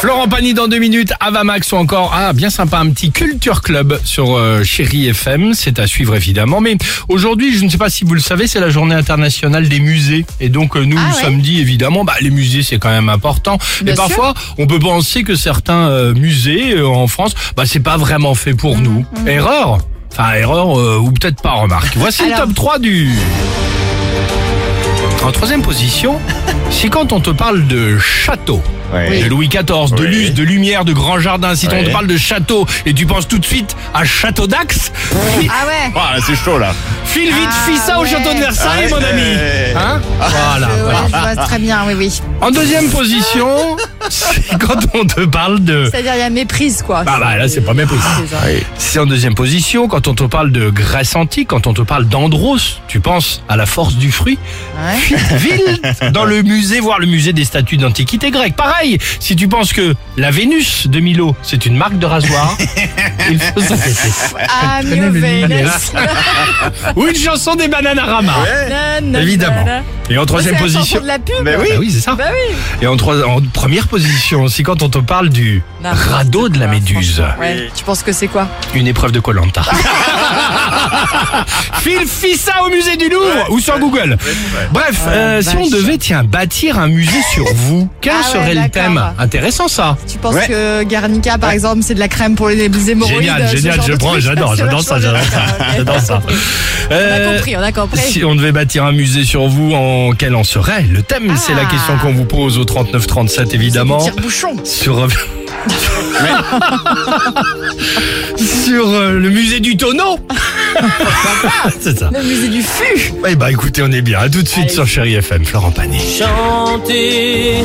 Florent Pagny dans deux minutes, Avamax ou encore, ah, bien sympa, un petit culture club sur euh, Chéri FM. C'est à suivre évidemment. Mais aujourd'hui, je ne sais pas si vous le savez, c'est la journée internationale des musées. Et donc, euh, nous, Ah nous ouais sommes dit évidemment, bah, les musées, c'est quand même important. Bien sûr. parfois, on peut penser que certains euh, musées euh, en France, bah, c'est pas vraiment fait pour Mmh, nous. Erreur. Enfin, erreur euh, ou peut-être pas, remarque. Voici le top 3 du... En troisième position, c'est quand on te parle de château. Ouais. De Louis XIV, de Oui. luce, de lumière, de grand jardin. Si on te parle de château et tu penses tout de suite à Château d'Axe, Ah ouais Ah, c'est chaud là. file vite, Ah file ça au château de Versailles, Ouais. mon ami. Hein Voilà. Voilà. ouais, je vois très bien, oui, oui. En deuxième position, c'est quand on te parle de... C'est-à-dire, il y a méprise, quoi. Ah bah là, c'est pas méprise. C'est ça. Oui. C'est en deuxième position quand on te parle de Grèce antique, quand on te parle d'Andros, tu penses à la force du fruit. Ouais. Ville dans le musée, voir le musée des statues d'antiquité grecque. Pareil, si tu penses que la Vénus de Milo, c'est une marque de rasoir, il faut s'inquiéter. Ah, mieux livre. Ou une chanson des Bananarama. Évidemment. Et en troisième la position. de la pub. Mais Bah oui, c'est ça. Bah oui. Et en, trois- en première position, c'est quand on te parle du radeau de la quoi, méduse. Ouais. Tu penses que c'est quoi? Une épreuve de Colanta. Phil Fissa au musée du Louvre ou sur Google. Bref, euh, si on devait tiens bâtir un musée sur vous, quel Ah ouais, serait le thème? Intéressant ça. Tu penses Ouais. que Garnica, par exemple, c'est de la crème pour les hémorroïdes Génial, génial, je prends, j'adore, j'adore ça, j'adore ça, j'adore ça. On a Euh, compris, on a compris. Si on devait bâtir un musée sur vous, en quel en serait Le thème, c'est la Ah. question qu'on vous pose au 3937 évidemment. Tire-bouchon. Sur sur euh, le musée du tonneau. c'est ça. Le musée du fût. Eh bah écoutez, on est bien. À tout de suite Allez. sur Chéri FM, Florent Pagny. chanter